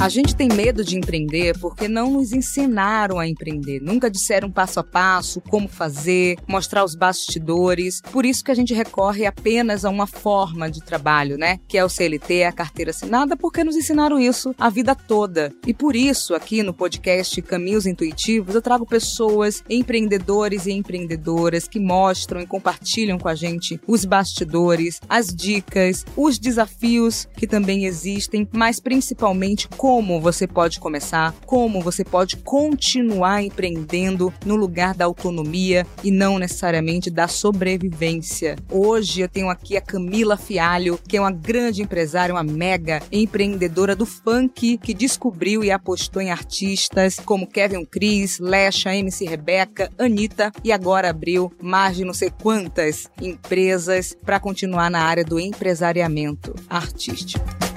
A gente tem medo de empreender porque não nos ensinaram a empreender. Nunca disseram passo a passo como fazer, mostrar os bastidores. Por isso que a gente recorre apenas a uma forma de trabalho, né? Que é o CLT, a carteira assinada, porque nos ensinaram isso a vida toda. E por isso, aqui no podcast Caminhos Intuitivos, eu trago pessoas, empreendedores e empreendedoras que mostram e compartilham com a gente os bastidores, as dicas, os desafios que também existem, mas principalmente como como você pode começar, como você pode continuar empreendendo no lugar da autonomia e não necessariamente da sobrevivência. Hoje eu tenho aqui a Camila Fialho, que é uma grande empresária, uma mega empreendedora do funk que descobriu e apostou em artistas como Kevin Cris, Lesha, MC Rebeca, Anitta e agora abriu mais de não sei quantas empresas para continuar na área do empresariamento artístico.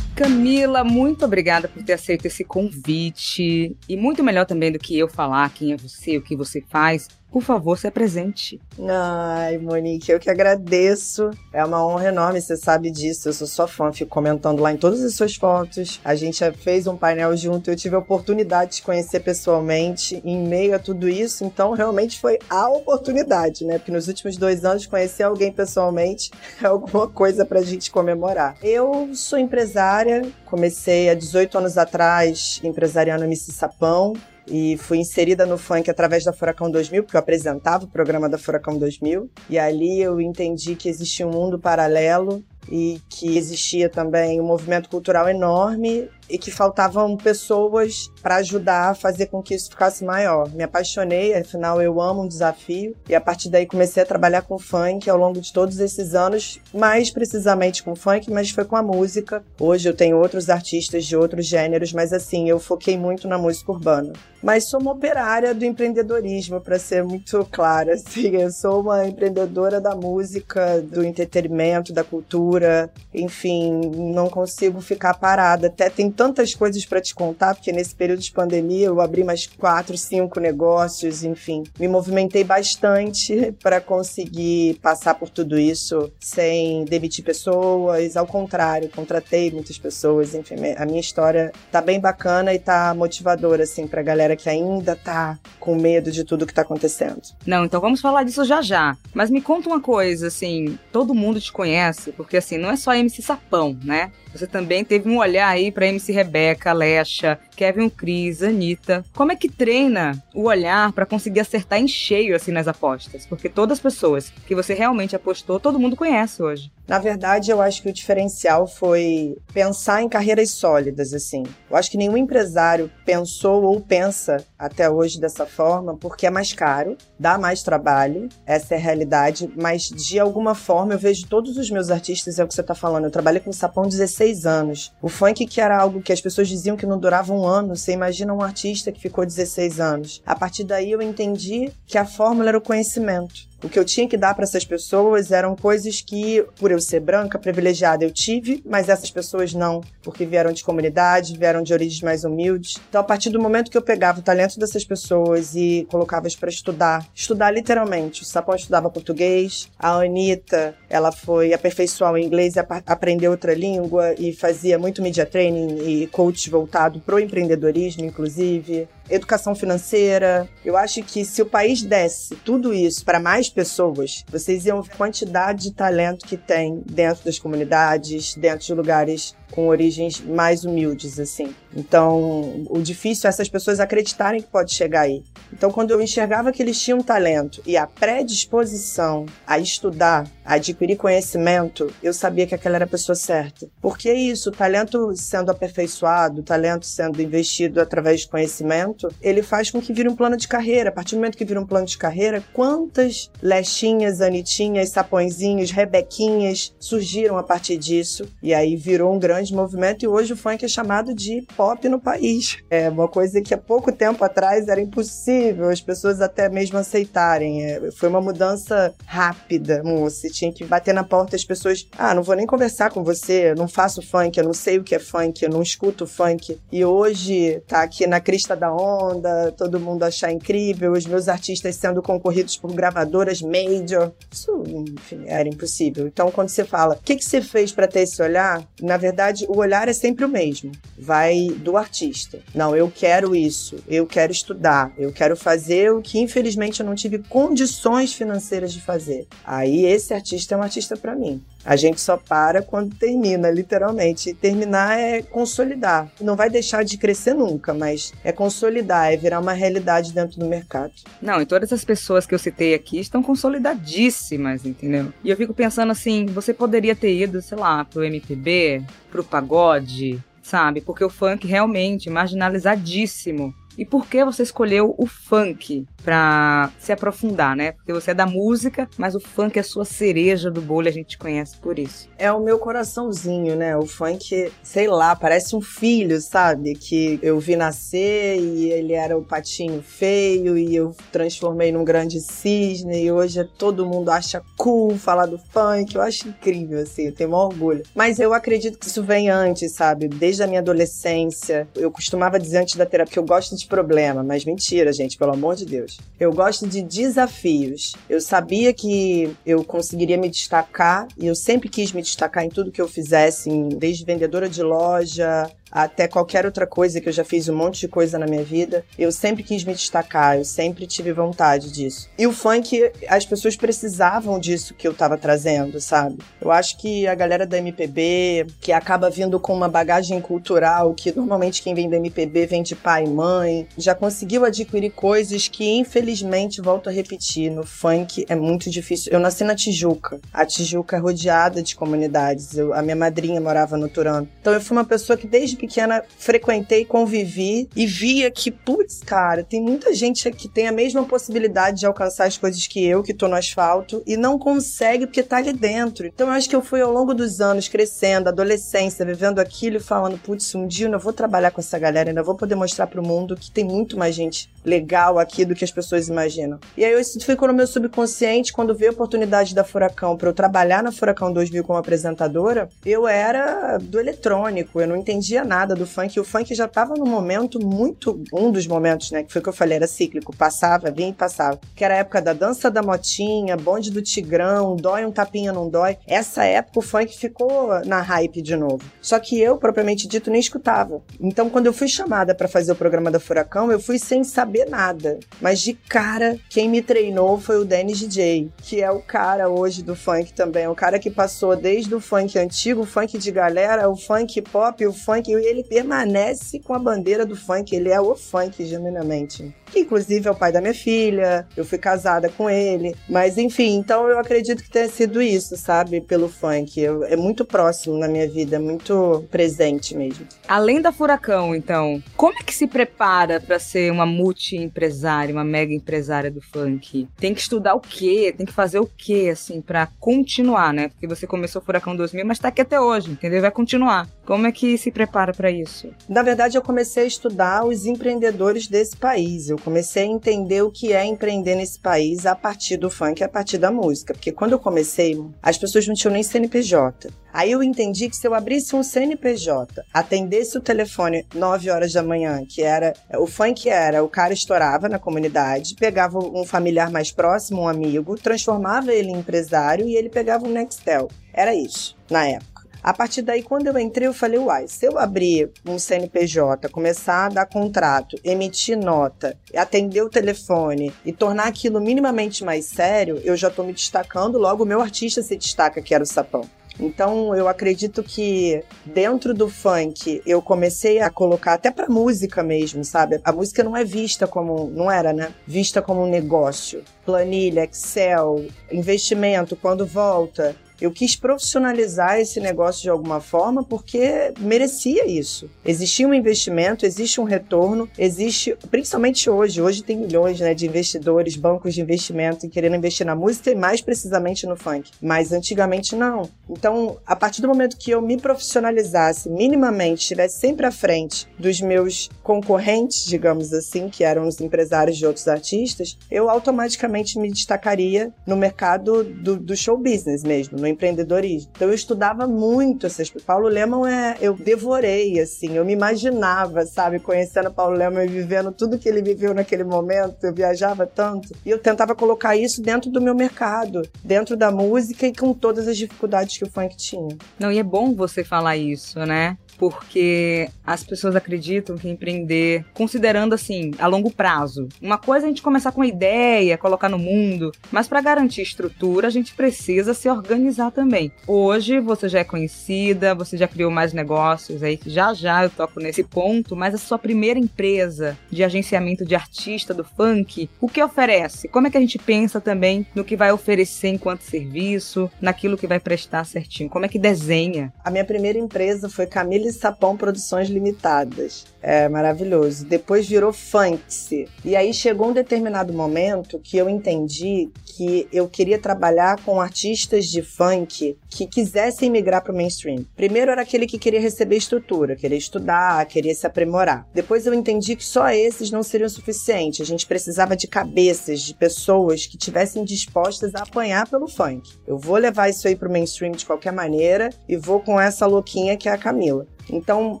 Camila, muito obrigada por ter aceito esse convite. E muito melhor também do que eu falar quem é você, o que você faz. Por favor, se apresente. Ai, Monique, eu que agradeço. É uma honra enorme, você sabe disso. Eu sou sua fã, fico comentando lá em todas as suas fotos. A gente fez um painel junto, eu tive a oportunidade de te conhecer pessoalmente em meio a tudo isso, então realmente foi a oportunidade, né? Porque nos últimos dois anos conhecer alguém pessoalmente é alguma coisa pra gente comemorar. Eu sou empresária, comecei há 18 anos atrás empresariando MC Sapão e fui inserida no funk através da Furacão 2000, porque eu apresentava o programa da Furacão 2000, e ali eu entendi que existia um mundo paralelo e que existia também um movimento cultural enorme e que faltavam pessoas para ajudar a fazer com que isso ficasse maior. Me apaixonei, afinal eu amo um desafio e a partir daí comecei a trabalhar com funk ao longo de todos esses anos, mais precisamente com funk, mas foi com a música. Hoje eu tenho outros artistas de outros gêneros, mas assim, eu foquei muito na música urbana. Mas sou uma operária do empreendedorismo, para ser muito clara, assim, eu sou uma empreendedora da música, do entretenimento, da cultura, enfim, não consigo ficar parada. Até tem tantas coisas para te contar, porque nesse período de pandemia eu abri mais quatro, cinco negócios, enfim. Me movimentei bastante para conseguir passar por tudo isso sem demitir pessoas, ao contrário, contratei muitas pessoas, enfim, a minha história tá bem bacana e tá motivadora, assim, pra galera que ainda tá com medo de tudo que tá acontecendo. Não, então vamos falar disso já já. Mas me conta uma coisa, assim, todo mundo te conhece, porque assim, não é só MC Sapão, né? Você também teve um olhar aí para MC Rebeca, Lesha, Kevin Cris, Anitta. Como é que treina o olhar para conseguir acertar em cheio assim nas apostas? Porque todas as pessoas que você realmente apostou, todo mundo conhece hoje. Na verdade, eu acho que o diferencial foi pensar em carreiras sólidas, assim. Eu acho que nenhum empresário pensou ou pensa até hoje dessa forma, porque é mais caro, dá mais trabalho, essa é a realidade, mas de alguma forma eu vejo todos os meus artistas, é o que você tá falando, eu trabalhei com Sapão 16 anos. O funk que era algo que as pessoas diziam que não durava um ano, você imagina um artista que ficou 16 anos. A partir daí eu entendi que a fórmula era o conhecimento. O que eu tinha que dar para essas pessoas eram coisas que, por eu ser branca, privilegiada, eu tive, mas essas pessoas não, porque vieram de comunidade, vieram de origens mais humildes. Então, a partir do momento que eu pegava o talento dessas pessoas e colocava-as para estudar, estudar literalmente. O Sapão estudava português, a Anitta, ela foi aperfeiçoar o inglês e aprender outra língua e fazia muito media training e coach voltado pro empreendedorismo, inclusive educação financeira. Eu acho que se o país desse tudo isso para mais pessoas, vocês iam ver a quantidade de talento que tem dentro das comunidades, dentro de lugares com origens mais humildes, assim. Então, o difícil é essas pessoas acreditarem que pode chegar aí. Então, quando eu enxergava que eles tinham talento e a predisposição a estudar, a adquirir conhecimento, eu sabia que aquela era a pessoa certa. Porque é isso, o talento sendo aperfeiçoado, o talento sendo investido através de conhecimento, ele faz com que vire um plano de carreira. A partir do momento que vira um plano de carreira, quantas lechinhas, anitinhas, sapõezinhos, rebequinhas surgiram a partir disso? E aí virou um grande movimento e hoje o funk é chamado de pop no país. É uma coisa que há pouco tempo atrás era impossível possível as pessoas até mesmo aceitarem. É, foi uma mudança rápida, moça. Tinha que bater na porta as pessoas. Ah, não vou nem conversar com você, não faço funk, eu não sei o que é funk, eu não escuto funk. E hoje tá aqui na crista da onda, todo mundo achar incrível, os meus artistas sendo concorridos por gravadoras major. Isso, enfim, era impossível. Então, quando você fala, o que, que você fez para ter esse olhar? Na verdade, o olhar é sempre o mesmo. Vai do artista. Não, eu quero isso, eu quero estudar, eu quero fazer o que infelizmente eu não tive condições financeiras de fazer. Aí esse artista é um artista para mim. A gente só para quando termina, literalmente. E terminar é consolidar. Não vai deixar de crescer nunca, mas é consolidar, é virar uma realidade dentro do mercado. Não, e todas as pessoas que eu citei aqui estão consolidadíssimas, entendeu? E eu fico pensando assim, você poderia ter ido, sei lá, pro MPB, pro pagode, sabe? Porque o funk realmente marginalizadíssimo. E por que você escolheu o funk para se aprofundar, né? Porque você é da música, mas o funk é a sua cereja do bolo, a gente te conhece por isso. É o meu coraçãozinho, né? O funk, sei lá, parece um filho, sabe? Que eu vi nascer e ele era o patinho feio e eu transformei num grande cisne e hoje todo mundo acha cool falar do funk. Eu acho incrível, assim, eu tenho um orgulho. Mas eu acredito que isso vem antes, sabe? Desde a minha adolescência. Eu costumava dizer antes da terapia que eu gosto de problema, mas mentira, gente, pelo amor de Deus. Eu gosto de desafios. Eu sabia que eu conseguiria me destacar e eu sempre quis me destacar em tudo que eu fizesse, desde vendedora de loja até qualquer outra coisa que eu já fiz um monte de coisa na minha vida, eu sempre quis me destacar, eu sempre tive vontade disso. E o funk, as pessoas precisavam disso que eu tava trazendo, sabe? Eu acho que a galera da MPB, que acaba vindo com uma bagagem cultural, que normalmente quem vem da MPB vem de pai e mãe, já conseguiu adquirir coisas que, infelizmente, volto a repetir, no funk é muito difícil. Eu nasci na Tijuca. A Tijuca é rodeada de comunidades. Eu, a minha madrinha morava no Turanto. Então eu fui uma pessoa que desde pequena frequentei, convivi e via que, putz, cara, tem muita gente que tem a mesma possibilidade de alcançar as coisas que eu, que tô no asfalto, e não consegue porque tá ali dentro. Então eu acho que eu fui ao longo dos anos crescendo, adolescência, vivendo aquilo e falando, putz, um dia eu vou trabalhar com essa galera, ainda vou poder mostrar pro mundo que tem muito mais gente legal aqui do que as pessoas imaginam. E aí isso ficou no meu subconsciente quando veio a oportunidade da Furacão para eu trabalhar na Furacão 2000 como apresentadora, eu era do eletrônico, eu não entendia nada nada do funk. E o funk já estava num momento muito. Um dos momentos, né? Que foi o que eu falei, era cíclico. Passava, vinha e passava. Que era a época da dança da motinha, bonde do tigrão, dói um tapinha, não dói. Essa época o funk ficou na hype de novo. Só que eu, propriamente dito, nem escutava. Então, quando eu fui chamada para fazer o programa da Furacão, eu fui sem saber nada. Mas de cara, quem me treinou foi o Dennis DJ, que é o cara hoje do funk também. O cara que passou desde o funk antigo, o funk de galera, o funk pop, o funk e ele permanece com a bandeira do funk, ele é o funk, genuinamente. Que inclusive é o pai da minha filha, eu fui casada com ele. Mas enfim, então eu acredito que tenha sido isso, sabe? Pelo funk. Eu, é muito próximo na minha vida, é muito presente mesmo. Além da Furacão, então, como é que se prepara para ser uma multi-empresária, uma mega empresária do funk? Tem que estudar o quê? Tem que fazer o quê, assim, para continuar, né? Porque você começou Furacão 2000, mas tá aqui até hoje, entendeu? Vai continuar. Como é que se prepara para isso? Na verdade, eu comecei a estudar os empreendedores desse país. Eu comecei a entender o que é empreender nesse país a partir do funk, a partir da música. Porque quando eu comecei, as pessoas não tinham nem CNPJ. Aí eu entendi que se eu abrisse um CNPJ, atendesse o telefone 9 horas da manhã, que era o funk era, o cara estourava na comunidade, pegava um familiar mais próximo, um amigo, transformava ele em empresário e ele pegava um Nextel. Era isso, na época. A partir daí, quando eu entrei, eu falei, uai, se eu abrir um CNPJ, começar a dar contrato, emitir nota, atender o telefone e tornar aquilo minimamente mais sério, eu já estou me destacando, logo o meu artista se destaca, que era o Sapão. Então, eu acredito que dentro do funk eu comecei a colocar até para música mesmo, sabe? A música não é vista como não era, né? Vista como um negócio. Planilha, Excel, investimento quando volta. Eu quis profissionalizar esse negócio de alguma forma porque merecia isso. Existia um investimento, existe um retorno, existe, principalmente hoje, hoje tem milhões né, de investidores, bancos de investimento querendo investir na música e mais precisamente no funk. Mas antigamente não. Então, a partir do momento que eu me profissionalizasse minimamente, estivesse sempre à frente dos meus concorrentes, digamos assim, que eram os empresários de outros artistas, eu automaticamente me destacaria no mercado do, do show business mesmo, no empreendedorismo. Então eu estudava muito essas Paulo Lemon é, eu devorei assim, eu me imaginava, sabe, conhecendo Paulo Lemon e vivendo tudo que ele viveu naquele momento, eu viajava tanto, e eu tentava colocar isso dentro do meu mercado, dentro da música e com todas as dificuldades que o funk tinha. Não, e é bom você falar isso, né? Porque as pessoas acreditam que empreender, considerando assim, a longo prazo. Uma coisa é a gente começar com uma ideia, colocar no mundo, mas para garantir estrutura, a gente precisa se organizar também. Hoje você já é conhecida, você já criou mais negócios aí, já já eu toco nesse ponto, mas a sua primeira empresa de agenciamento de artista do funk, o que oferece? Como é que a gente pensa também no que vai oferecer enquanto serviço, naquilo que vai prestar certinho? Como é que desenha? A minha primeira empresa foi Camila Camille Sapão Produções Limitadas. É maravilhoso. Depois virou Funksy. E aí chegou um determinado momento que eu entendi que eu queria trabalhar com artistas de funk que quisessem migrar para o mainstream. Primeiro era aquele que queria receber estrutura, queria estudar, queria se aprimorar. Depois eu entendi que só esses não seriam suficientes. A gente precisava de cabeças, de pessoas que tivessem dispostas a apanhar pelo funk. Eu vou levar isso aí para o mainstream de qualquer maneira e vou com essa louquinha que é a Camila. Então,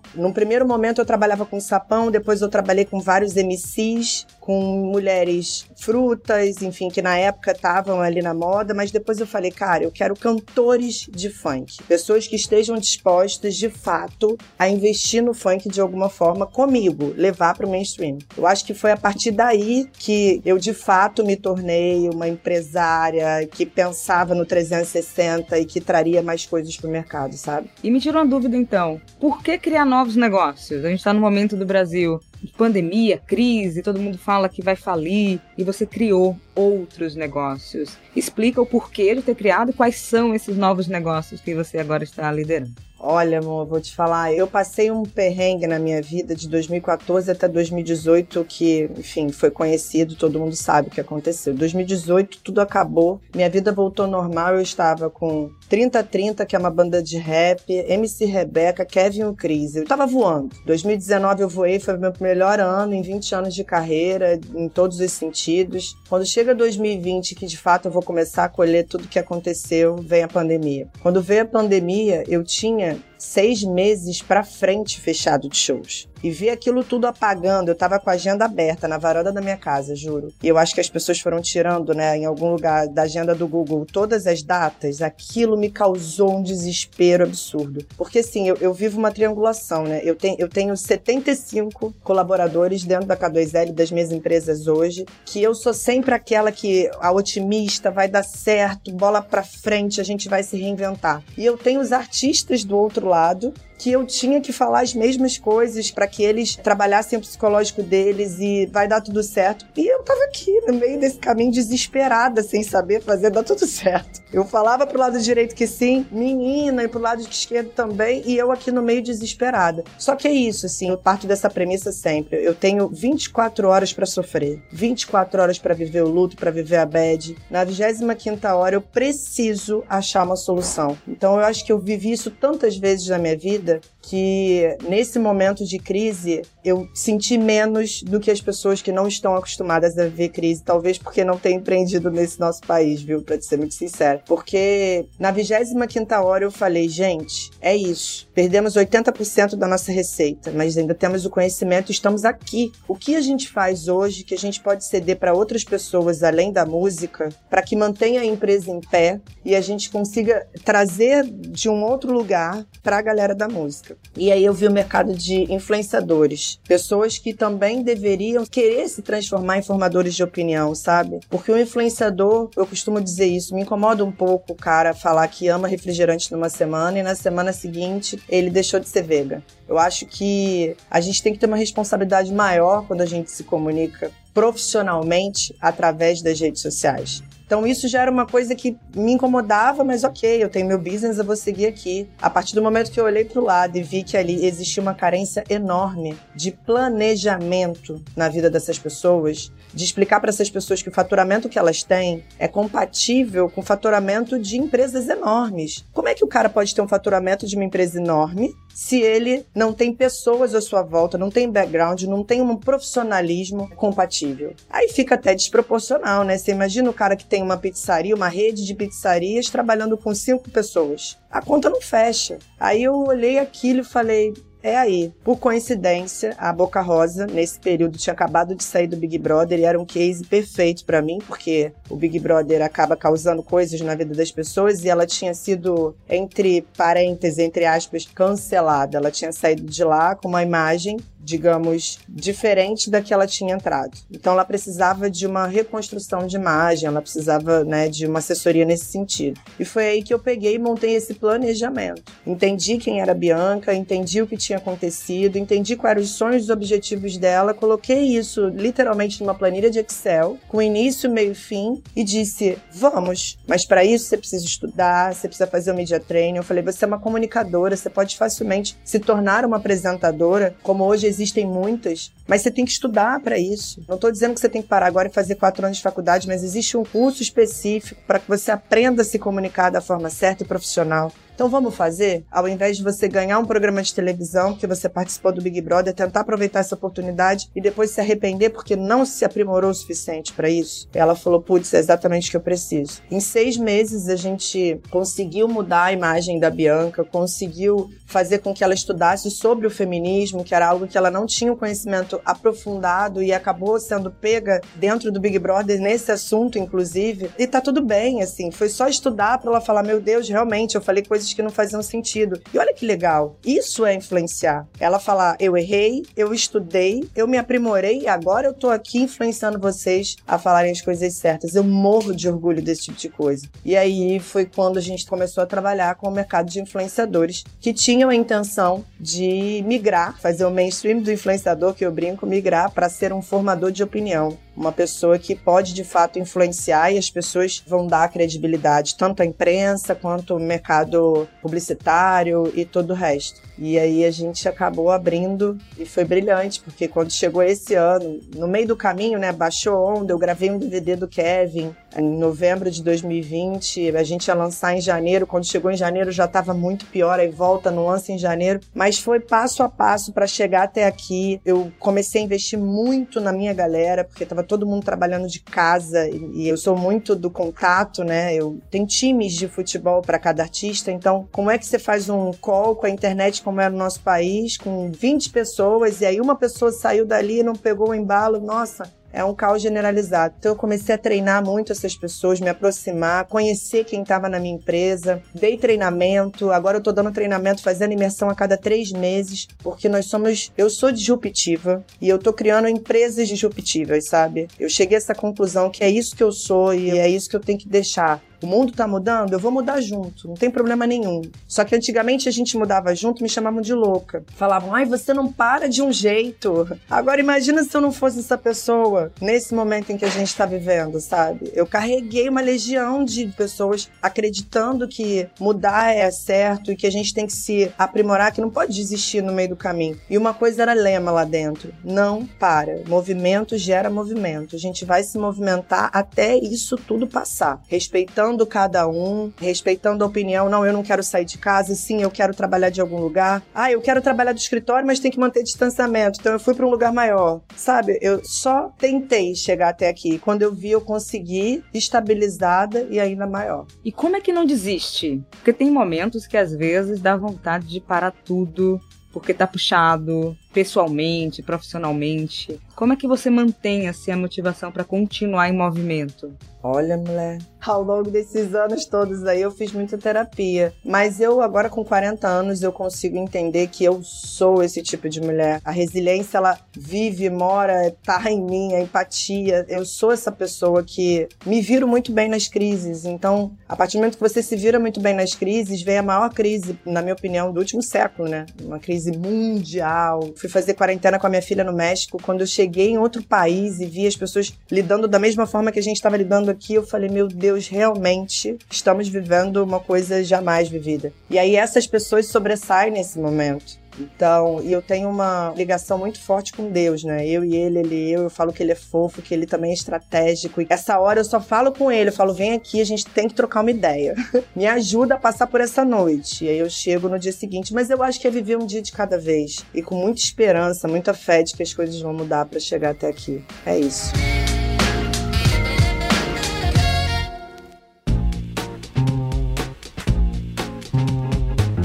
num primeiro momento eu trabalhava com sapão, depois eu trabalhei com vários MCs, com mulheres frutas, enfim, que na época estavam ali na moda, mas depois eu falei, cara, eu quero cantores de funk, pessoas que estejam dispostas de fato a investir no funk de alguma forma comigo, levar para o mainstream. Eu acho que foi a partir daí que eu de fato me tornei uma empresária que pensava no 360 e que traria mais coisas para o mercado, sabe? E me tirou uma dúvida então, por que criar novos negócios? A gente está no momento do Brasil de pandemia, crise, todo mundo fala que vai falir e você criou outros negócios. Explica o porquê de ter criado e quais são esses novos negócios que você agora está liderando. Olha, amor, vou te falar, eu passei um perrengue na minha vida de 2014 até 2018 que, enfim, foi conhecido, todo mundo sabe o que aconteceu. 2018 tudo acabou, minha vida voltou normal, eu estava com 3030, que é uma banda de rap, MC Rebeca, Kevin o Cris. Eu tava voando. 2019 eu voei, foi meu melhor ano em 20 anos de carreira, em todos os sentidos. Quando chega 2020, que de fato eu vou começar a colher tudo que aconteceu, vem a pandemia. Quando veio a pandemia, eu tinha different. Seis meses para frente fechado de shows. E vi aquilo tudo apagando. Eu tava com a agenda aberta na varanda da minha casa, juro. E eu acho que as pessoas foram tirando, né, em algum lugar da agenda do Google todas as datas. Aquilo me causou um desespero absurdo. Porque assim, eu, eu vivo uma triangulação, né? Eu, tenho eu tenho 75 colaboradores dentro da K2L das minhas empresas hoje, que eu sou sempre aquela que a otimista vai dar certo, bola para frente, a gente vai se reinventar. E eu tenho os artistas do outro lado que eu tinha que falar as mesmas coisas para que eles trabalhassem o psicológico deles e vai dar tudo certo. E eu tava aqui no meio desse caminho desesperada, sem saber fazer, dar tudo certo. Eu falava pro lado direito que sim, menina, e pro lado esquerdo também, e eu aqui no meio desesperada. Só que é isso, assim, eu parto dessa premissa sempre. Eu tenho 24 horas para sofrer, 24 horas para viver o luto, para viver a bad. Na 25 hora eu preciso achar uma solução. Então eu acho que eu vivi isso tantas vezes na minha vida Covid que nesse momento de crise eu senti menos do que as pessoas que não estão acostumadas a ver crise, talvez porque não têm empreendido nesse nosso país, viu? Pra ser muito sincero. Porque na 25 hora eu falei, gente, é isso. Perdemos 80% da nossa receita, mas ainda temos o conhecimento, estamos aqui. O que a gente faz hoje que a gente pode ceder para outras pessoas além da música, para que mantenha a empresa em pé e a gente consiga trazer de um outro lugar para a galera da música. E aí eu vi o mercado de influenciadores, pessoas que também deveriam querer se transformar em formadores de opinião, sabe? Porque o influenciador, eu costumo dizer isso, me incomoda um pouco o cara falar que ama refrigerante numa semana e na semana seguinte ele deixou de ser vega. Eu acho que a gente tem que ter uma responsabilidade maior quando a gente se comunica profissionalmente através das redes sociais. Então isso já era uma coisa que me incomodava, mas ok, eu tenho meu business, eu vou seguir aqui. A partir do momento que eu olhei para o lado e vi que ali existia uma carência enorme de planejamento na vida dessas pessoas, de explicar para essas pessoas que o faturamento que elas têm é compatível com o faturamento de empresas enormes. Como é que o cara pode ter um faturamento de uma empresa enorme se ele não tem pessoas à sua volta, não tem background, não tem um profissionalismo compatível. Aí fica até desproporcional, né? Você imagina o cara que tem uma pizzaria, uma rede de pizzarias, trabalhando com cinco pessoas. A conta não fecha. Aí eu olhei aquilo e falei, é aí. Por coincidência, a Boca Rosa, nesse período, tinha acabado de sair do Big Brother e era um case perfeito para mim, porque o Big Brother acaba causando coisas na vida das pessoas e ela tinha sido, entre parênteses, entre aspas, cancelada. Ela tinha saído de lá com uma imagem digamos, diferente da que ela tinha entrado. Então ela precisava de uma reconstrução de imagem, ela precisava, né, de uma assessoria nesse sentido. E foi aí que eu peguei e montei esse planejamento. Entendi quem era a Bianca, entendi o que tinha acontecido, entendi quais eram os sonhos e objetivos dela, coloquei isso literalmente numa planilha de Excel, com início, meio e fim, e disse: "Vamos, mas para isso você precisa estudar, você precisa fazer o media training". Eu falei: "Você é uma comunicadora, você pode facilmente se tornar uma apresentadora, como hoje existem muitas, mas você tem que estudar para isso. Não estou dizendo que você tem que parar agora e fazer quatro anos de faculdade, mas existe um curso específico para que você aprenda a se comunicar da forma certa e profissional. Então vamos fazer? Ao invés de você ganhar um programa de televisão, porque você participou do Big Brother, tentar aproveitar essa oportunidade e depois se arrepender porque não se aprimorou o suficiente para isso. Ela falou: putz, é exatamente o que eu preciso. Em seis meses a gente conseguiu mudar a imagem da Bianca, conseguiu fazer com que ela estudasse sobre o feminismo, que era algo que ela não tinha um conhecimento aprofundado e acabou sendo pega dentro do Big Brother nesse assunto, inclusive. E tá tudo bem, assim, foi só estudar para ela falar: meu Deus, realmente, eu falei coisas coisas que não faziam sentido. E olha que legal, isso é influenciar. Ela falar, eu errei, eu estudei, eu me aprimorei e agora eu tô aqui influenciando vocês a falarem as coisas certas. Eu morro de orgulho desse tipo de coisa. E aí foi quando a gente começou a trabalhar com o mercado de influenciadores que tinham a intenção de migrar, fazer o mainstream do influenciador, que eu brinco, migrar para ser um formador de opinião uma pessoa que pode de fato influenciar e as pessoas vão dar credibilidade tanto à imprensa quanto ao mercado publicitário e todo o resto. E aí a gente acabou abrindo e foi brilhante, porque quando chegou esse ano, no meio do caminho, né, baixou onda, eu gravei um DVD do Kevin em novembro de 2020, a gente ia lançar em janeiro, quando chegou em janeiro já estava muito pior, aí volta no lança em janeiro, mas foi passo a passo para chegar até aqui. Eu comecei a investir muito na minha galera, porque estava todo mundo trabalhando de casa e eu sou muito do contato, né? Eu tenho times de futebol para cada artista, então como é que você faz um call com a internet como era no nosso país, com 20 pessoas, e aí uma pessoa saiu dali e não pegou o embalo, nossa, é um caos generalizado. Então eu comecei a treinar muito essas pessoas, me aproximar, conhecer quem estava na minha empresa, dei treinamento, agora eu estou dando treinamento, fazendo imersão a cada três meses, porque nós somos, eu sou disruptiva e eu estou criando empresas disruptivas, sabe? Eu cheguei a essa conclusão que é isso que eu sou e é isso que eu tenho que deixar o mundo tá mudando, eu vou mudar junto, não tem problema nenhum. Só que antigamente a gente mudava junto, me chamavam de louca. Falavam, ai, você não para de um jeito. Agora imagina se eu não fosse essa pessoa nesse momento em que a gente tá vivendo, sabe? Eu carreguei uma legião de pessoas acreditando que mudar é certo e que a gente tem que se aprimorar, que não pode desistir no meio do caminho. E uma coisa era lema lá dentro: não para. Movimento gera movimento. A gente vai se movimentar até isso tudo passar, respeitando cada um, respeitando a opinião. Não, eu não quero sair de casa, sim, eu quero trabalhar de algum lugar. Ah, eu quero trabalhar do escritório, mas tem que manter distanciamento. Então eu fui para um lugar maior. Sabe? Eu só tentei chegar até aqui. Quando eu vi, eu consegui estabilizada e ainda maior. E como é que não desiste? Porque tem momentos que às vezes dá vontade de parar tudo, porque tá puxado pessoalmente, profissionalmente. Como é que você mantém assim, a motivação para continuar em movimento? Olha, mulher, ao longo desses anos todos aí eu fiz muita terapia, mas eu agora com 40 anos eu consigo entender que eu sou esse tipo de mulher. A resiliência ela vive, mora, tá em mim, a empatia. Eu sou essa pessoa que me viro muito bem nas crises. Então, a partir do momento que você se vira muito bem nas crises, vem a maior crise, na minha opinião, do último século, né? Uma crise mundial fui fazer quarentena com a minha filha no México. Quando eu cheguei em outro país e vi as pessoas lidando da mesma forma que a gente estava lidando aqui, eu falei, meu Deus, realmente estamos vivendo uma coisa jamais vivida. E aí essas pessoas sobressaem nesse momento. Então, e eu tenho uma ligação muito forte com Deus, né? Eu e ele, ele eu, eu falo que ele é fofo, que ele também é estratégico. E essa hora eu só falo com ele, eu falo, vem aqui, a gente tem que trocar uma ideia. Me ajuda a passar por essa noite. E aí eu chego no dia seguinte, mas eu acho que é viver um dia de cada vez. E com muita esperança, muita fé de que as coisas vão mudar para chegar até aqui. É isso.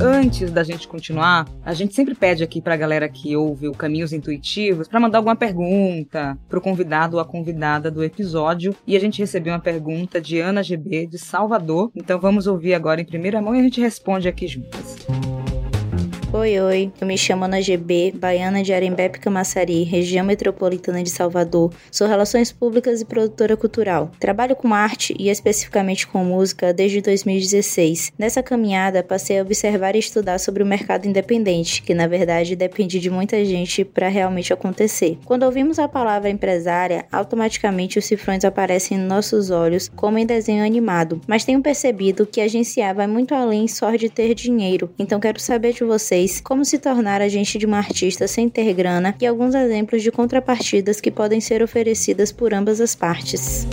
Antes da gente continuar, a gente sempre pede aqui pra galera que ouve o Caminhos Intuitivos para mandar alguma pergunta pro convidado ou a convidada do episódio. E a gente recebeu uma pergunta de Ana GB de Salvador. Então vamos ouvir agora em primeira mão e a gente responde aqui juntas. Oi, oi. Eu me chamo Ana GB, baiana de Arembepe Camaçari, região metropolitana de Salvador. Sou Relações Públicas e produtora cultural. Trabalho com arte e especificamente com música desde 2016. Nessa caminhada, passei a observar e estudar sobre o mercado independente, que na verdade depende de muita gente para realmente acontecer. Quando ouvimos a palavra empresária, automaticamente os cifrões aparecem em nossos olhos como em desenho animado. Mas tenho percebido que agenciar vai muito além só de ter dinheiro. Então quero saber de vocês como se tornar agente de uma artista sem ter grana e alguns exemplos de contrapartidas que podem ser oferecidas por ambas as partes.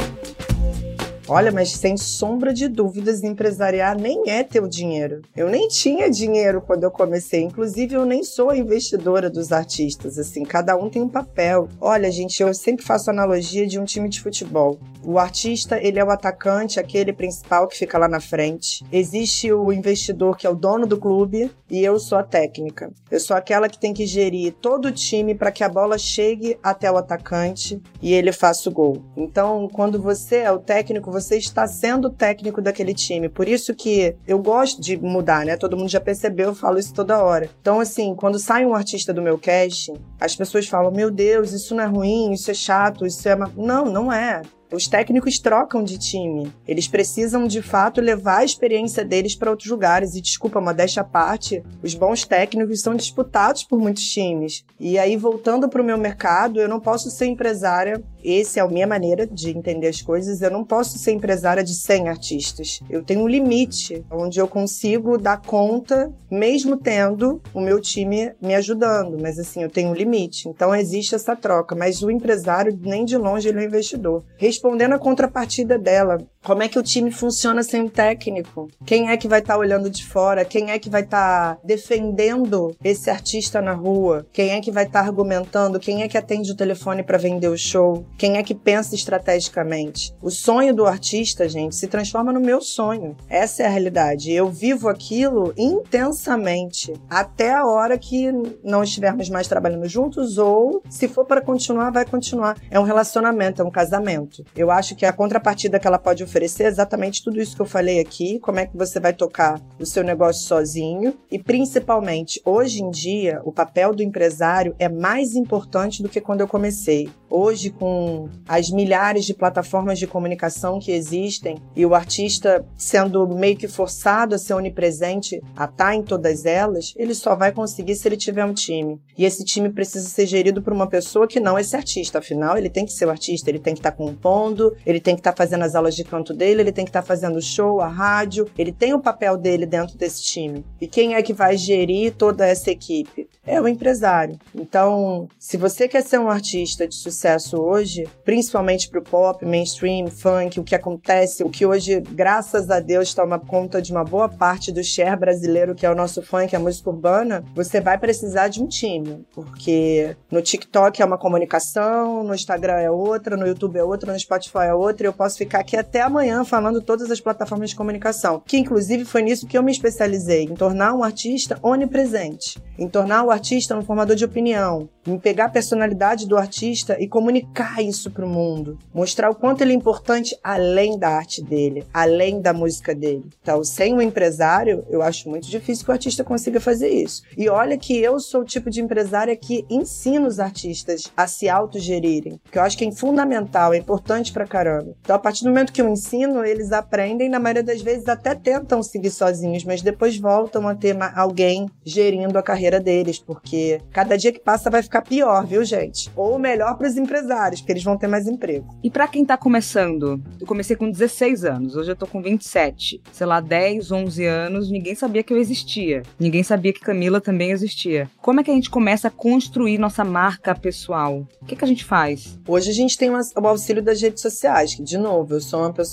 Olha, mas sem sombra de dúvidas, empresariar nem é teu dinheiro. Eu nem tinha dinheiro quando eu comecei. Inclusive, eu nem sou investidora dos artistas. Assim, cada um tem um papel. Olha, gente, eu sempre faço analogia de um time de futebol. O artista, ele é o atacante, aquele principal que fica lá na frente. Existe o investidor que é o dono do clube e eu sou a técnica. Eu sou aquela que tem que gerir todo o time para que a bola chegue até o atacante e ele faça o gol. Então, quando você é o técnico, você está sendo o técnico daquele time. Por isso que eu gosto de mudar, né? Todo mundo já percebeu, eu falo isso toda hora. Então, assim, quando sai um artista do meu casting, as pessoas falam: Meu Deus, isso não é ruim, isso é chato, isso é. Não, não é. Os técnicos trocam de time. Eles precisam, de fato, levar a experiência deles para outros lugares. E, desculpa, modéstia à parte, os bons técnicos são disputados por muitos times. E aí, voltando para o meu mercado, eu não posso ser empresária. Essa é a minha maneira de entender as coisas. Eu não posso ser empresária de 100 artistas. Eu tenho um limite onde eu consigo dar conta, mesmo tendo o meu time me ajudando. Mas, assim, eu tenho um limite. Então, existe essa troca. Mas o empresário, nem de longe, ele é um investidor respondendo a contrapartida dela. Como é que o time funciona sem um técnico? Quem é que vai estar tá olhando de fora? Quem é que vai estar tá defendendo esse artista na rua? Quem é que vai estar tá argumentando? Quem é que atende o telefone para vender o show? Quem é que pensa estrategicamente? O sonho do artista, gente, se transforma no meu sonho. Essa é a realidade. Eu vivo aquilo intensamente até a hora que não estivermos mais trabalhando juntos ou, se for para continuar, vai continuar. É um relacionamento, é um casamento. Eu acho que a contrapartida que ela pode oferecer é exatamente tudo isso que eu falei aqui, como é que você vai tocar o seu negócio sozinho e principalmente hoje em dia o papel do empresário é mais importante do que quando eu comecei. Hoje com as milhares de plataformas de comunicação que existem e o artista sendo meio que forçado a ser onipresente, a estar em todas elas, ele só vai conseguir se ele tiver um time. E esse time precisa ser gerido por uma pessoa que não é esse artista, afinal ele tem que ser o artista, ele tem que estar compondo, ele tem que estar fazendo as aulas de canto dele, ele tem que estar fazendo o show, a rádio, ele tem o papel dele dentro desse time. E quem é que vai gerir toda essa equipe? É o empresário. Então, se você quer ser um artista de sucesso hoje, principalmente pro pop, mainstream, funk, o que acontece, o que hoje, graças a Deus, toma conta de uma boa parte do share brasileiro, que é o nosso funk, a música urbana, você vai precisar de um time. Porque no TikTok é uma comunicação, no Instagram é outra, no YouTube é outra, no Spotify é outra, e eu posso ficar aqui até amanhã falando todas as plataformas de comunicação. Que inclusive foi nisso que eu me especializei, em tornar um artista onipresente, em tornar o artista um formador de opinião, em pegar a personalidade do artista e comunicar isso para o mundo, mostrar o quanto ele é importante além da arte dele, além da música dele. Então, sem um empresário, eu acho muito difícil que o artista consiga fazer isso. E olha que eu sou o tipo de empresária que ensina os artistas a se autogerirem, que eu acho que é fundamental, é importante pra caramba. Então, a partir do momento que eu ensino, eles aprendem, na maioria das vezes até tentam seguir sozinhos, mas depois voltam a ter alguém gerindo a carreira deles, porque cada dia que passa vai ficar pior, viu, gente? Ou melhor para os empresários, porque eles vão ter mais emprego. E para quem tá começando, eu comecei com 16 anos, hoje eu tô com 27. Sei lá, 10, 11 anos, ninguém sabia que eu existia. Ninguém sabia que Camila também existia. Como é que a gente começa a construir nossa marca pessoal? O que, que a gente faz? Hoje a gente tem o auxílio das redes sociais, que, de novo, eu sou uma pessoa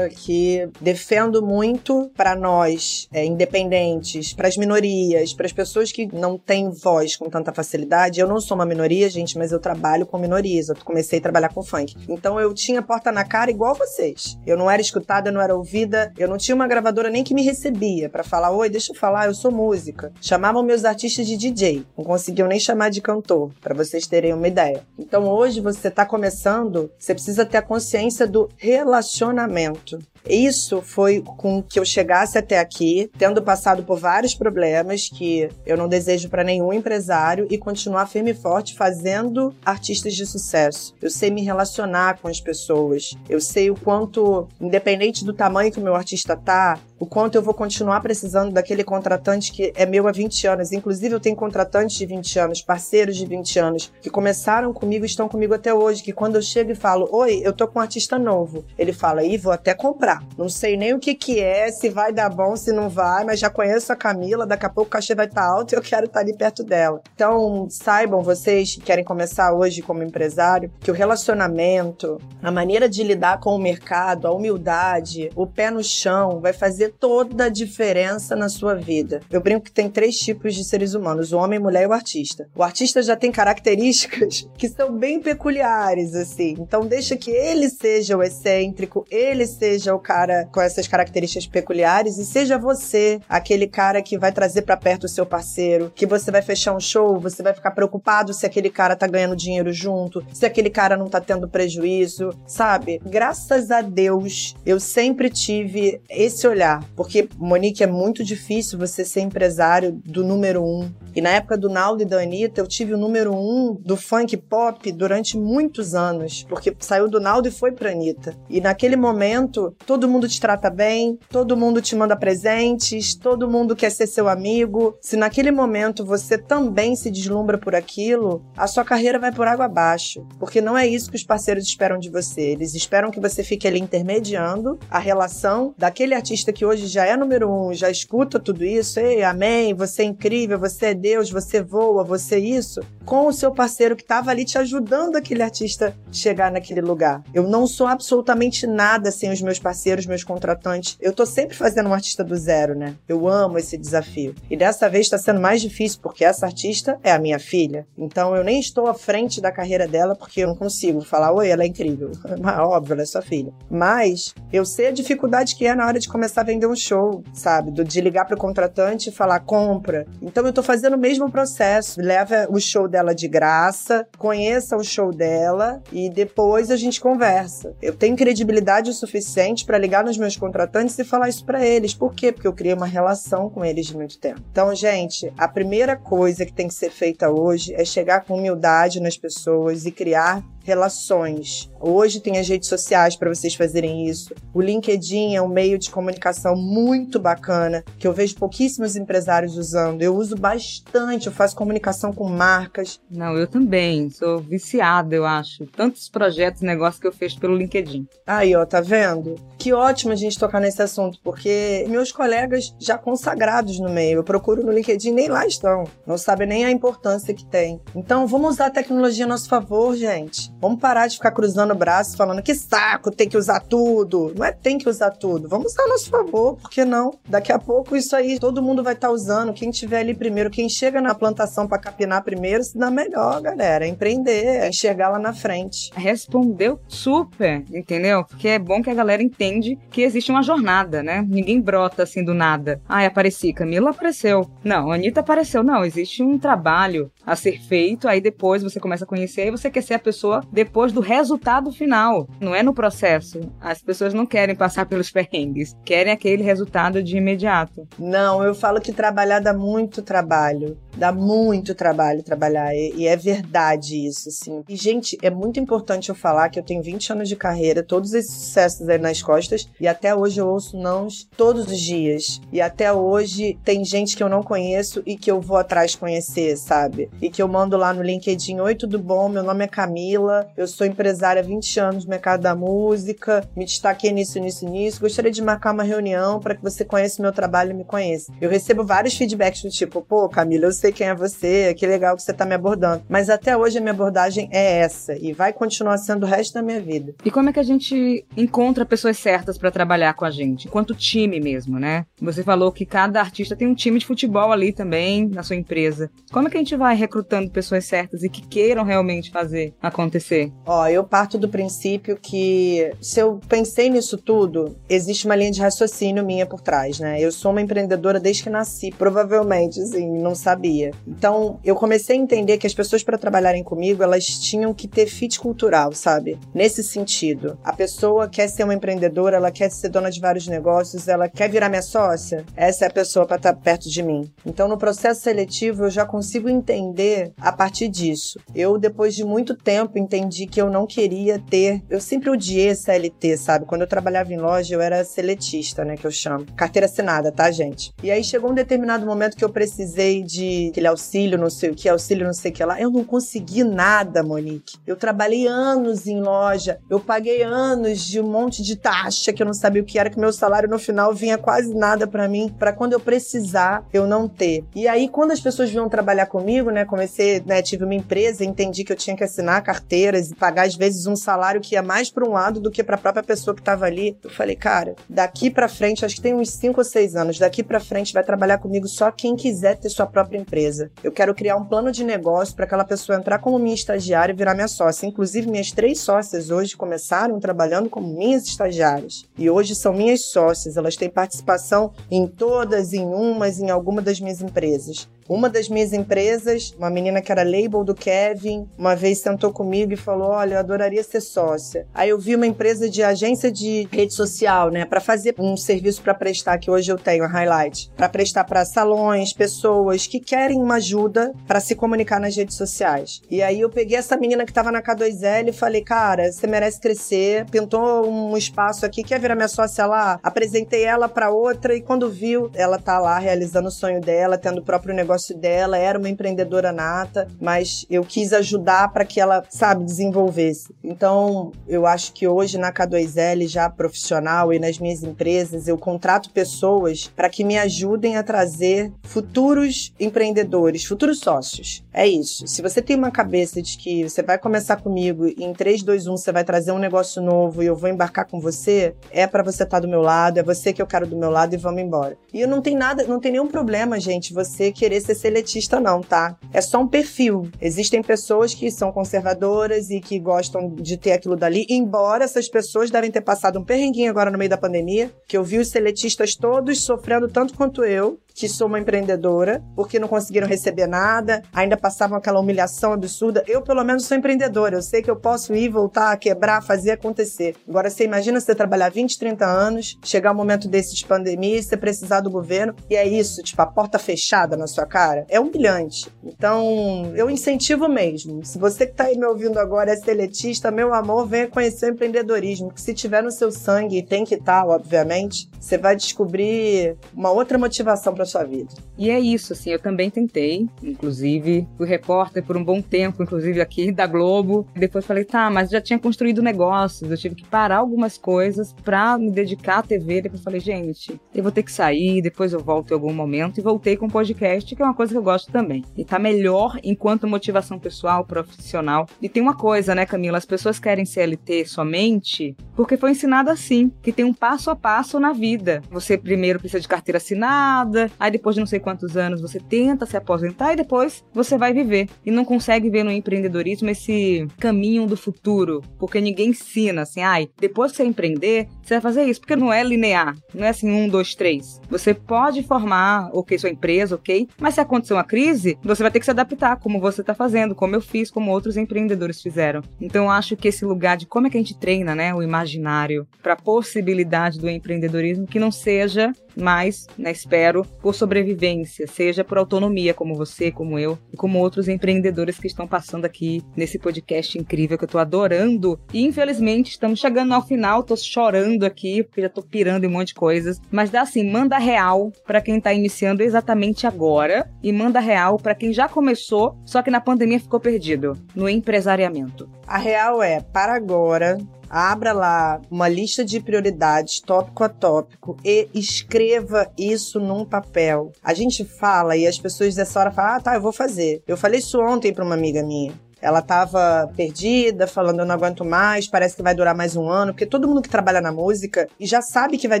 que defendo muito para nós, é, independentes, para as minorias, para as pessoas que não têm voz com tanta facilidade. Eu não sou uma minoria, gente, mas eu trabalho com minorias. Eu comecei a trabalhar com funk. Então eu tinha porta na cara igual vocês. Eu não era escutada, não era ouvida, eu não tinha uma gravadora nem que me recebia para falar: oi, deixa eu falar, eu sou música. Chamavam meus artistas de DJ, não conseguiam nem chamar de cantor, para vocês terem uma ideia. Então hoje você está começando, você precisa ter a consciência do relacionamento relacionamento. Isso foi com que eu chegasse até aqui, tendo passado por vários problemas que eu não desejo para nenhum empresário e continuar firme e forte fazendo artistas de sucesso. Eu sei me relacionar com as pessoas. Eu sei o quanto, independente do tamanho que o meu artista tá, o quanto eu vou continuar precisando daquele contratante que é meu há 20 anos. Inclusive, eu tenho contratantes de 20 anos, parceiros de 20 anos, que começaram comigo e estão comigo até hoje. Que quando eu chego e falo, oi, eu tô com um artista novo, ele fala, e vou até comprar. Não sei nem o que que é, se vai dar bom, se não vai, mas já conheço a Camila, daqui a pouco o cachê vai estar tá alto e eu quero estar tá ali perto dela. Então, saibam vocês que querem começar hoje como empresário, que o relacionamento, a maneira de lidar com o mercado, a humildade, o pé no chão, vai fazer toda a diferença na sua vida. Eu brinco que tem três tipos de seres humanos: o homem, a mulher e o artista. O artista já tem características que são bem peculiares, assim. Então deixa que ele seja o excêntrico, ele seja o cara com essas características peculiares e seja você aquele cara que vai trazer para perto o seu parceiro, que você vai fechar um show, você vai ficar preocupado se aquele cara tá ganhando dinheiro junto, se aquele cara não tá tendo prejuízo, sabe? Graças a Deus, eu sempre tive esse olhar porque, Monique, é muito difícil você ser empresário do número um. E na época do Naldo e da Anitta, eu tive o número um do funk pop durante muitos anos, porque saiu do Naldo e foi pra Anitta. E naquele momento, todo mundo te trata bem, todo mundo te manda presentes, todo mundo quer ser seu amigo. Se naquele momento você também se deslumbra por aquilo, a sua carreira vai por água abaixo. Porque não é isso que os parceiros esperam de você. Eles esperam que você fique ali intermediando a relação daquele artista que hoje já é número um, já escuta tudo isso, ei, amém, você é incrível, você é Deus, você voa, você é isso, com o seu parceiro que estava ali te ajudando aquele artista chegar naquele lugar. Eu não sou absolutamente nada sem os meus parceiros, meus contratantes. Eu tô sempre fazendo um artista do zero, né? Eu amo esse desafio. E dessa vez está sendo mais difícil porque essa artista é a minha filha. Então eu nem estou à frente da carreira dela porque eu não consigo falar, oi, ela é incrível. Óbvio, ela é sua filha. Mas eu sei a dificuldade que é na hora de começar a vender um show, sabe? De ligar pro contratante e falar compra. Então eu tô fazendo o mesmo processo. Leva o show dela de graça, conheça o show dela e depois a gente conversa. Eu tenho credibilidade o suficiente para ligar nos meus contratantes e falar isso para eles. Por quê? Porque eu criei uma relação com eles de muito tempo. Então, gente, a primeira coisa que tem que ser feita hoje é chegar com humildade nas pessoas e criar relações. Hoje tem as redes sociais para vocês fazerem isso. O LinkedIn é um meio de comunicação muito bacana que eu vejo pouquíssimos empresários usando. Eu uso bastante, eu faço comunicação com marcas. Não, eu também, sou viciada, eu acho. Tantos projetos, negócios que eu fiz pelo LinkedIn. Aí, ó, tá vendo? Que ótimo a gente tocar nesse assunto, porque meus colegas já consagrados no meio, eu procuro no LinkedIn, nem lá estão. Não sabem nem a importância que tem. Então, vamos usar a tecnologia a nosso favor, gente. Vamos parar de ficar cruzando o braço falando que saco, tem que usar tudo. Não é tem que usar tudo. Vamos usar a nosso favor, por que não? Daqui a pouco isso aí todo mundo vai estar tá usando. Quem tiver ali primeiro, quem chega na plantação para capinar primeiro, se dá melhor, galera. É empreender, é enxergar lá na frente. Respondeu super, entendeu? Porque é bom que a galera entende que existe uma jornada, né? Ninguém brota assim do nada. Ai, apareci, Camila apareceu. Não, Anitta apareceu. Não, existe um trabalho a ser feito, aí depois você começa a conhecer, aí você quer ser a pessoa depois do resultado final. Não é no processo. As pessoas não querem passar pelos perrengues, querem aquele resultado de imediato. Não, eu falo que trabalhar dá muito trabalho. Dá muito trabalho trabalhar. E, e é verdade isso, assim. E, gente, é muito importante eu falar que eu tenho 20 anos de carreira, todos esses sucessos aí nas costas, e até hoje eu ouço nãos todos os dias. E até hoje tem gente que eu não conheço e que eu vou atrás conhecer, sabe? E que eu mando lá no LinkedIn: Oi, tudo bom? Meu nome é Camila, eu sou empresária há 20 anos no mercado da música, me destaquei nisso, nisso, nisso. Gostaria de marcar uma reunião para que você conheça meu trabalho e me conheça. Eu recebo vários feedbacks do tipo: pô, Camila, eu sei quem é você, que legal que você tá me abordando. Mas até hoje a minha abordagem é essa e vai continuar sendo o resto da minha vida. E como é que a gente encontra pessoas certas para trabalhar com a gente? Enquanto time mesmo, né? Você falou que cada artista tem um time de futebol ali também na sua empresa. Como é que a gente vai recrutando pessoas certas e que queiram realmente fazer acontecer? Ó, eu parto do princípio que se eu pensei nisso tudo, existe uma linha de raciocínio minha por trás, né? Eu sou uma empreendedora desde que nasci, provavelmente, assim, não sabia. Então, eu comecei a entender que as pessoas para trabalharem comigo, elas tinham que ter fit cultural, sabe? Nesse sentido, a pessoa quer ser uma empreendedora, ela quer ser dona de vários negócios, ela quer virar minha sócia, essa é a pessoa para estar tá perto de mim. Então, no processo seletivo, eu já consigo entender a partir disso. Eu, depois de muito tempo, entendi que eu não queria ter. Eu sempre odiei CLT, sabe? Quando eu trabalhava em loja, eu era seletista, né? Que eu chamo. Carteira assinada, tá, gente? E aí chegou um determinado momento que eu precisei de aquele auxílio, não sei o que, auxílio, não sei o que lá. Eu não consegui nada, Monique. Eu trabalhei anos em loja, eu paguei anos de um monte de taxa que eu não sabia o que era, que meu salário no final vinha quase nada para mim, para quando eu precisar, eu não ter. E aí, quando as pessoas vinham trabalhar comigo, né, comecei, né, tive uma empresa, entendi que eu tinha que assinar carteiras e pagar às vezes um salário que ia mais para um lado do que para a própria pessoa que estava ali. Eu falei, cara, daqui para frente, acho que tem uns 5 ou 6 anos, daqui para frente vai trabalhar comigo só quem quiser ter sua própria empresa. Eu quero criar um plano de negócio para aquela pessoa entrar como minha estagiária e virar minha sócia. Inclusive, minhas três sócias hoje começaram trabalhando como minhas estagiárias. E hoje são minhas sócias. Elas têm participação em todas, em umas, em alguma das minhas empresas. Uma das minhas empresas, uma menina que era label do Kevin, uma vez sentou comigo e falou: Olha, eu adoraria ser sócia. Aí eu vi uma empresa de agência de rede social, né, para fazer um serviço para prestar, que hoje eu tenho, a Highlight, para prestar para salões, pessoas que querem uma ajuda para se comunicar nas redes sociais. E aí eu peguei essa menina que estava na K2L e falei: Cara, você merece crescer. Pintou um espaço aqui, quer virar minha sócia lá? Apresentei ela para outra e quando viu, ela tá lá realizando o sonho dela, tendo o próprio negócio negócio dela, era uma empreendedora nata, mas eu quis ajudar para que ela, sabe, desenvolvesse. Então, eu acho que hoje na K2L, já profissional e nas minhas empresas, eu contrato pessoas para que me ajudem a trazer futuros empreendedores, futuros sócios. É isso. Se você tem uma cabeça de que você vai começar comigo e em 3, 2, 1 você vai trazer um negócio novo e eu vou embarcar com você, é para você estar tá do meu lado, é você que eu quero do meu lado e vamos embora. E eu não tem nada, não tem nenhum problema, gente, você querer ser seletista, não, tá? É só um perfil. Existem pessoas que são conservadoras e que gostam de ter aquilo dali, embora essas pessoas devem ter passado um perrenguinho agora no meio da pandemia, que eu vi os seletistas todos sofrendo tanto quanto eu, que sou uma empreendedora, porque não conseguiram receber nada, ainda passavam aquela humilhação absurda. Eu, pelo menos, sou empreendedora. Eu sei que eu posso ir, voltar, quebrar, fazer acontecer. Agora, você imagina você trabalhar 20, 30 anos, chegar um momento desse de pandemia você precisar do governo, e é isso, tipo, a porta fechada na sua cara. É humilhante. Então, eu incentivo mesmo. Se você que está aí me ouvindo agora é seletista, meu amor, venha conhecer o empreendedorismo, que se tiver no seu sangue, e tem que estar, tá, obviamente, você vai descobrir uma outra motivação para sua vida. E é isso, assim, eu também tentei, inclusive, fui repórter por um bom tempo, inclusive aqui da Globo. Depois falei, tá, mas já tinha construído negócios, eu tive que parar algumas coisas para me dedicar à TV. Depois falei, gente, eu vou ter que sair, depois eu volto em algum momento. E voltei com o podcast, que é uma coisa que eu gosto também. E tá melhor enquanto motivação pessoal, profissional. E tem uma coisa, né, Camila? As pessoas querem CLT somente porque foi ensinado assim, que tem um passo a passo na vida. Você primeiro precisa de carteira assinada, aí depois de não sei quantos anos você tenta se aposentar e depois você vai viver. E não consegue ver no empreendedorismo esse caminho do futuro, porque ninguém ensina assim, ai, depois que você empreender, você vai fazer isso, porque não é linear, não é assim um, dois, três. Você pode formar, ok, sua empresa, ok, mas se acontecer uma crise, você vai ter que se adaptar, como você está fazendo, como eu fiz, como outros empreendedores fizeram. Então eu acho que esse lugar de como é que a gente treina, né, o imaginário para a possibilidade do empreendedorismo que não seja mais, né, espero, por sobrevivência, seja por autonomia, como você, como eu, e como outros empreendedores que estão passando aqui nesse podcast incrível que eu tô adorando. E infelizmente estamos chegando ao final, tô chorando aqui, porque já tô pirando em um monte de coisas. Mas dá assim, manda real para quem tá iniciando exatamente agora e manda real para quem já começou, só que na pandemia ficou perdido no empresariamento. A real é, para agora, Abra lá uma lista de prioridades, tópico a tópico, e escreva isso num papel. A gente fala e as pessoas dessa hora falam: ah, tá, eu vou fazer. Eu falei isso ontem para uma amiga minha. Ela estava perdida, falando eu não aguento mais, parece que vai durar mais um ano, porque todo mundo que trabalha na música já sabe que vai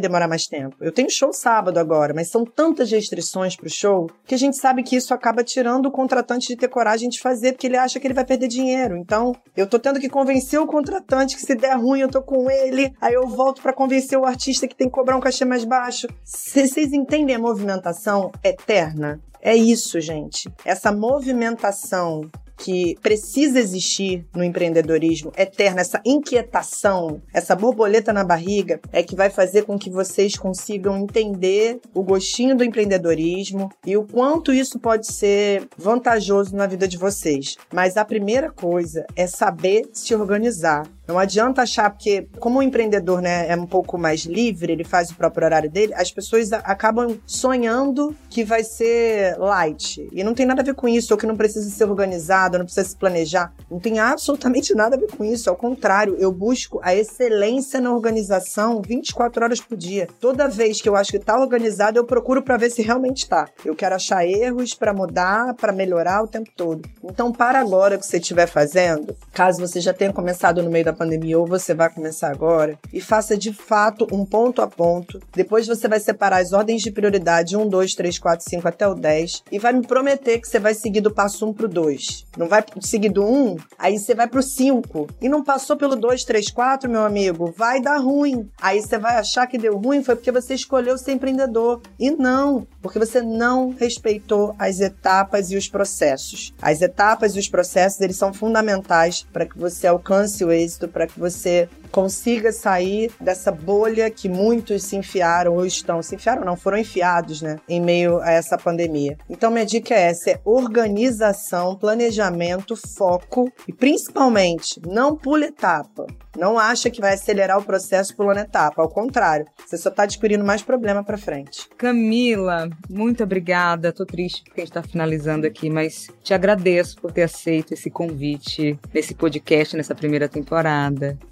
demorar mais tempo. Eu tenho show sábado agora, mas são tantas restrições pro show que a gente sabe que isso acaba tirando o contratante de ter coragem de fazer, porque ele acha que ele vai perder dinheiro. Então, eu tô tendo que convencer o contratante que se der ruim eu tô com ele, aí eu volto para convencer o artista que tem que cobrar um cachê mais baixo. Vocês entendem a movimentação eterna? É isso, gente. Essa movimentação que precisa existir no empreendedorismo eterno, essa inquietação, essa borboleta na barriga, é que vai fazer com que vocês consigam entender o gostinho do empreendedorismo e o quanto isso pode ser vantajoso na vida de vocês. Mas a primeira coisa é saber se organizar. Não adianta achar, porque como o empreendedor né, é um pouco mais livre, ele faz o próprio horário dele, as pessoas acabam sonhando que vai ser light. E não tem nada a ver com isso, ou que não precisa ser organizado, não precisa se planejar. Não tem absolutamente nada a ver com isso. Ao contrário, eu busco a excelência na organização 24 horas por dia. Toda vez que eu acho que está organizado, eu procuro para ver se realmente está. Eu quero achar erros para mudar, para melhorar o tempo todo. Então, para agora que você estiver fazendo, caso você já tenha começado no meio da pandemia ou você vai começar agora, e faça de fato um ponto a ponto. Depois você vai separar as ordens de prioridade 1, 2, 3, 4, 5 até o 10 e vai me prometer que você vai seguir do passo 1 pro 2. Não vai seguir do 1, aí você vai pro 5. E não passou pelo 2, 3, 4, meu amigo, vai dar ruim. Aí você vai achar que deu ruim foi porque você escolheu ser empreendedor. E não, porque você não respeitou as etapas e os processos. As etapas e os processos, eles são fundamentais para que você alcance o êxito para que você consiga sair dessa bolha que muitos se enfiaram ou estão se enfiaram não foram enfiados, né, em meio a essa pandemia. Então minha dica é essa, é organização, planejamento, foco e principalmente não pule etapa. Não acha que vai acelerar o processo pulando etapa, ao contrário, você só está adquirindo mais problema para frente. Camila, muito obrigada. Tô triste porque a gente tá finalizando aqui, mas te agradeço por ter aceito esse convite nesse podcast nessa primeira temporada.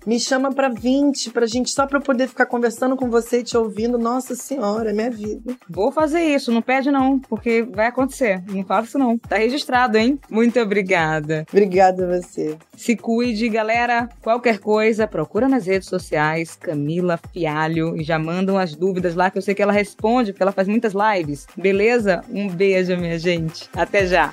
Me chama para 20, pra gente só para poder ficar conversando com você e te ouvindo. Nossa senhora, é minha vida. Vou fazer isso, não pede não, porque vai acontecer. Não faço isso não. Tá registrado, hein? Muito obrigada. Obrigada a você. Se cuide, galera. Qualquer coisa, procura nas redes sociais Camila Fialho e já mandam as dúvidas lá que eu sei que ela responde, porque ela faz muitas lives. Beleza? Um beijo, minha gente. Até já.